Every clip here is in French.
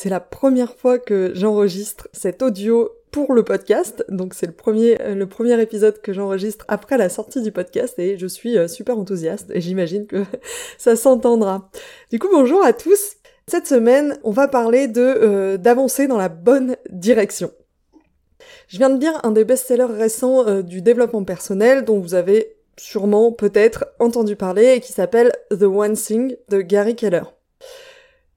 C'est la première fois que j'enregistre cet audio pour le podcast, donc c'est le premier, euh, le premier épisode que j'enregistre après la sortie du podcast et je suis euh, super enthousiaste et j'imagine que ça s'entendra. Du coup bonjour à tous Cette semaine on va parler de euh, d'avancer dans la bonne direction. Je viens de lire un des best-sellers récents du développement personnel dont vous avez sûrement peut-être entendu parler et qui s'appelle The One Thing de Gary Keller.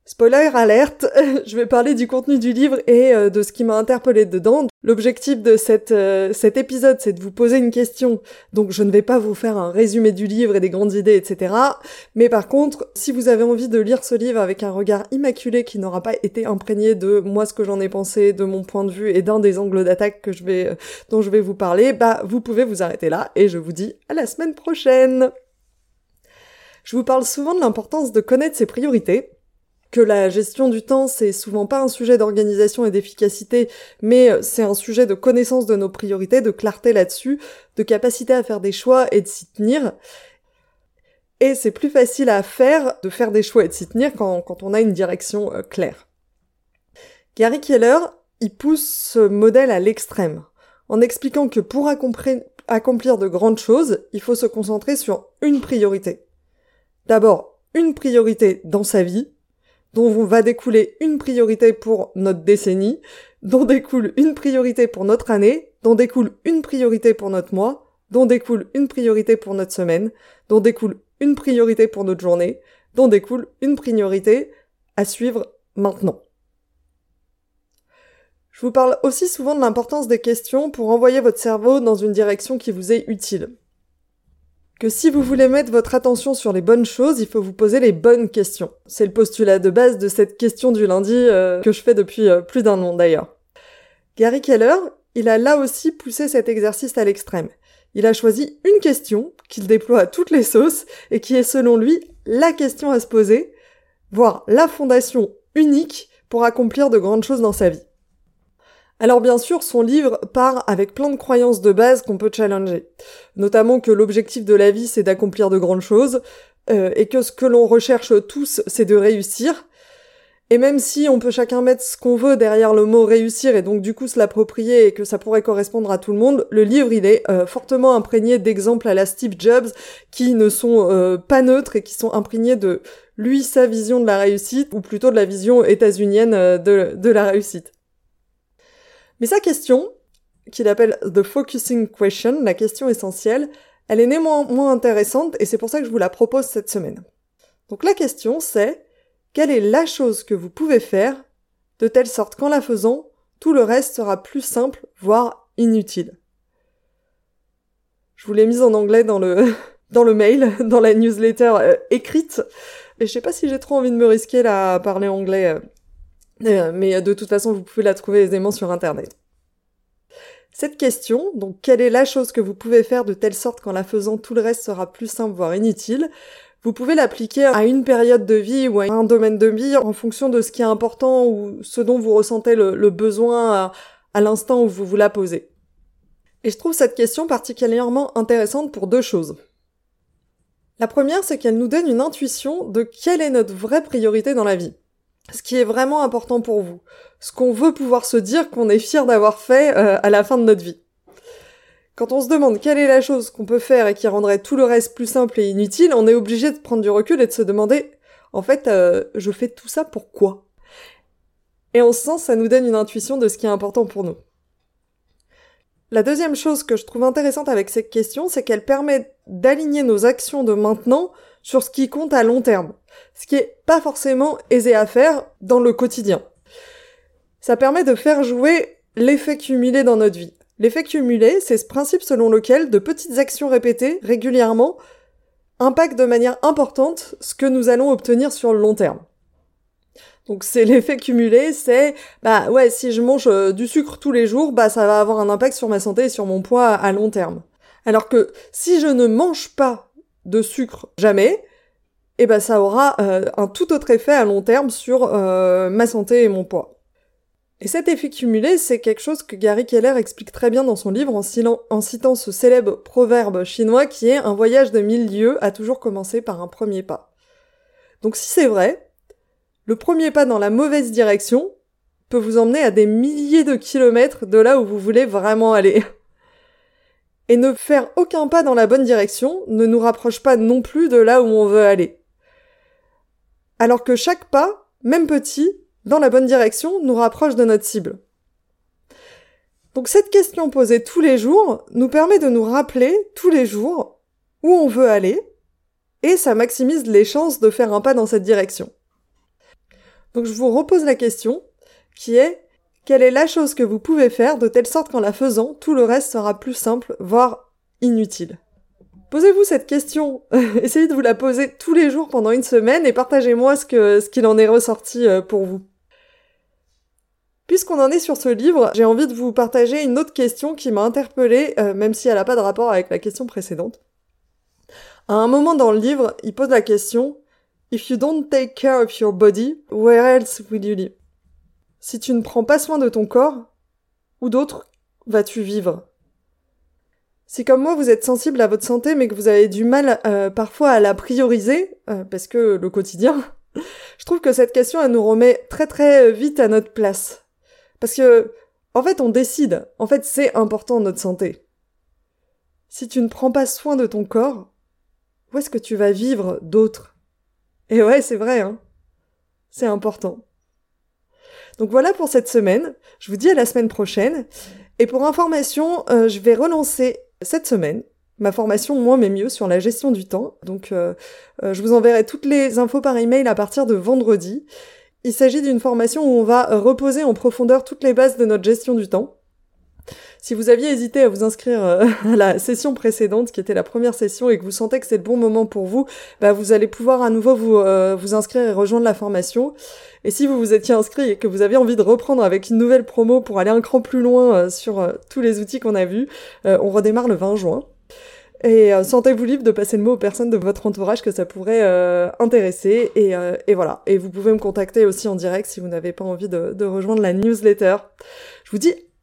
Spoiler alerte, je vais parler du contenu du livre et euh, de ce qui m'a interpellé dedans. L'objectif de euh, cet épisode, c'est de vous poser une question. Donc je ne vais pas vous faire un résumé du livre et des grandes idées, etc. Mais par contre, si vous avez envie de lire ce livre avec un regard immaculé qui n'aura pas été imprégné de moi ce que j'en ai pensé, de mon point de vue et d'un des angles d'attaque que je vais, euh, dont je vais vous parler, bah vous pouvez vous arrêter là et je vous dis à la semaine prochaine. Je vous parle souvent de l'importance de connaître ses priorités que la gestion du temps, c'est souvent pas un sujet d'organisation et d'efficacité, mais euh, c'est un sujet de connaissance de nos priorités, de clarté là-dessus, de capacité à faire des choix et de s'y tenir. Et c'est plus facile à faire de faire des choix et de s'y tenir quand, on a une direction euh, claire. Gary Keller, il pousse ce modèle à l'extrême, en expliquant que pour accomplir de grandes choses, il faut se concentrer sur une priorité. D'abord, une priorité dans sa vie, dont va découler une priorité pour notre décennie, dont découle une priorité pour notre année, dont découle une priorité pour notre mois, dont découle une priorité pour notre semaine, dont découle une priorité pour notre journée, dont découle une priorité à suivre maintenant. Je vous parle aussi souvent de l'importance des questions pour envoyer votre cerveau dans une direction qui vous est utile que si vous voulez mettre votre attention sur les bonnes choses, il faut vous poser les bonnes questions. C'est le postulat de base de cette question du lundi euh, que je fais depuis euh, plus d'un an d'ailleurs. Gary Keller, il a là aussi poussé cet exercice à l'extrême. Il a choisi une question qu'il déploie à toutes les sauces et qui est selon lui la question à se poser, voire la fondation unique pour accomplir de grandes choses dans sa vie. Alors bien sûr, son livre part avec plein de croyances de base qu'on peut challenger. Notamment que l'objectif de la vie, c'est d'accomplir de grandes choses, euh, et que ce que l'on recherche tous, c'est de réussir. Et même si on peut chacun mettre ce qu'on veut derrière le mot réussir et donc du coup se l'approprier et que ça pourrait correspondre à tout le monde, le livre il est euh, fortement imprégné d'exemples à la Steve Jobs qui ne sont euh, pas neutres et qui sont imprégnés de lui sa vision de la réussite ou plutôt de la vision états-unienne de la réussite. Mais sa question, qu'il appelle The Focusing Question, la question essentielle, elle est néanmoins intéressante et c'est pour ça que je vous la propose cette semaine. Donc la question c'est, quelle est la chose que vous pouvez faire de telle sorte qu'en la faisant, tout le reste sera plus simple, voire inutile? Je vous l'ai mise en anglais dans le, mail, dans la newsletter euh, écrite. Et je sais pas si j'ai trop envie de me risquer là à parler anglais euh, mais de toute façon, vous pouvez la trouver aisément sur Internet. Cette question, donc quelle est la chose que vous pouvez faire de telle sorte qu'en la faisant tout le reste sera plus simple voire inutile, vous pouvez l'appliquer à une période de vie ou à un domaine de vie en fonction de ce qui est important ou ce dont vous ressentez le, besoin à, à l'instant où vous vous la posez. Et je trouve cette question particulièrement intéressante pour deux choses. La première, c'est qu'elle nous donne une intuition de quelle est notre vraie priorité dans la vie ce qui est vraiment important pour vous, ce qu'on veut pouvoir se dire qu'on est fier d'avoir fait euh, à la fin de notre vie. Quand on se demande quelle est la chose qu'on peut faire et qui rendrait tout le reste plus simple et inutile, on est obligé de prendre du recul et de se demander, en fait, euh, je fais tout ça pour quoi? Et en ce sens, ça nous donne une intuition de ce qui est important pour nous. La deuxième chose que je trouve intéressante avec cette question, c'est qu'elle permet d'aligner nos actions de maintenant sur ce qui compte à long terme, ce qui est pas forcément aisé à faire dans le quotidien. Ça permet de faire jouer l'effet cumulé dans notre vie. L'effet cumulé, c'est ce principe selon lequel de petites actions répétées régulièrement impactent de manière importante ce que nous allons obtenir sur le long terme. Donc c'est l'effet cumulé, c'est bah ouais, si je mange euh, du sucre tous les jours, bah ça va avoir un impact sur ma santé et sur mon poids à long terme. Alors que si je ne mange pas de sucre jamais, eh ben ça aura euh, un tout autre effet à long terme sur euh, ma santé et mon poids. Et cet effet cumulé, c'est quelque chose que Gary Keller explique très bien dans son livre en, citant ce célèbre proverbe chinois qui est un voyage de mille lieues a toujours commencé par un premier pas. Donc si c'est vrai, le premier pas dans la mauvaise direction peut vous emmener à des milliers de kilomètres de là où vous voulez vraiment aller. Et ne faire aucun pas dans la bonne direction ne nous rapproche pas non plus de là où on veut aller. Alors que chaque pas, même petit, dans la bonne direction nous rapproche de notre cible. Donc cette question posée tous les jours nous permet de nous rappeler tous les jours où on veut aller et ça maximise les chances de faire un pas dans cette direction. Donc je vous repose la question qui est quelle est la chose que vous pouvez faire de telle sorte qu'en la faisant, tout le reste sera plus simple, voire inutile? Posez-vous cette question, essayez de vous la poser tous les jours pendant une semaine et partagez-moi ce que ce qu'il en est ressorti euh, pour vous. Puisqu'on en est sur ce livre, j'ai envie de vous partager une autre question qui m'a interpellée, euh, même si elle n'a pas de rapport avec la question précédente. À un moment dans le livre, il pose la question If you don't take care of your body, where else will you live? Si tu ne prends pas soin de ton corps, où d'autre vas-tu vivre? Si comme moi vous êtes sensible à votre santé mais que vous avez du mal euh, parfois à la prioriser, euh, parce que le quotidien, je trouve que cette question elle nous remet très très vite à notre place. Parce que, en fait, on décide. En fait, c'est important notre santé. Si tu ne prends pas soin de ton corps, où est-ce que tu vas vivre d'autres Et ouais, c'est vrai, hein. C'est important. Donc voilà pour cette semaine. Je vous dis à la semaine prochaine. Et pour information, euh, je vais relancer cette semaine ma formation Moins mais mieux sur la gestion du temps. Donc euh, euh, je vous enverrai toutes les infos par email à partir de vendredi. Il s'agit d'une formation où on va reposer en profondeur toutes les bases de notre gestion du temps. Si vous aviez hésité à vous inscrire euh, à la session précédente, qui était la première session, et que vous sentez que c'est le bon moment pour vous, bah vous allez pouvoir à nouveau vous, euh, vous inscrire et rejoindre la formation. Et si vous vous étiez inscrit et que vous avez envie de reprendre avec une nouvelle promo pour aller un cran plus loin euh, sur tous les outils qu'on a vus, on redémarre le 20 juin. Et euh, sentez-vous libre de passer le mot aux personnes de votre entourage que ça pourrait euh, intéresser. Et, euh, et, voilà. Et vous pouvez me contacter aussi en direct si vous n'avez pas envie de, de, rejoindre la newsletter. Je vous dis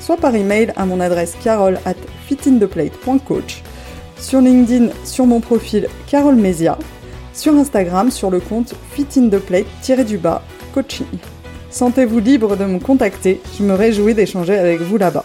soit par email à mon adresse carole at fitintheplate.coach, sur LinkedIn sur mon profil Carole Mesia, sur Instagram sur le compte fitintheplate-du-bas coaching. Sentez-vous libre de me contacter, je me réjouis d'échanger avec vous là-bas.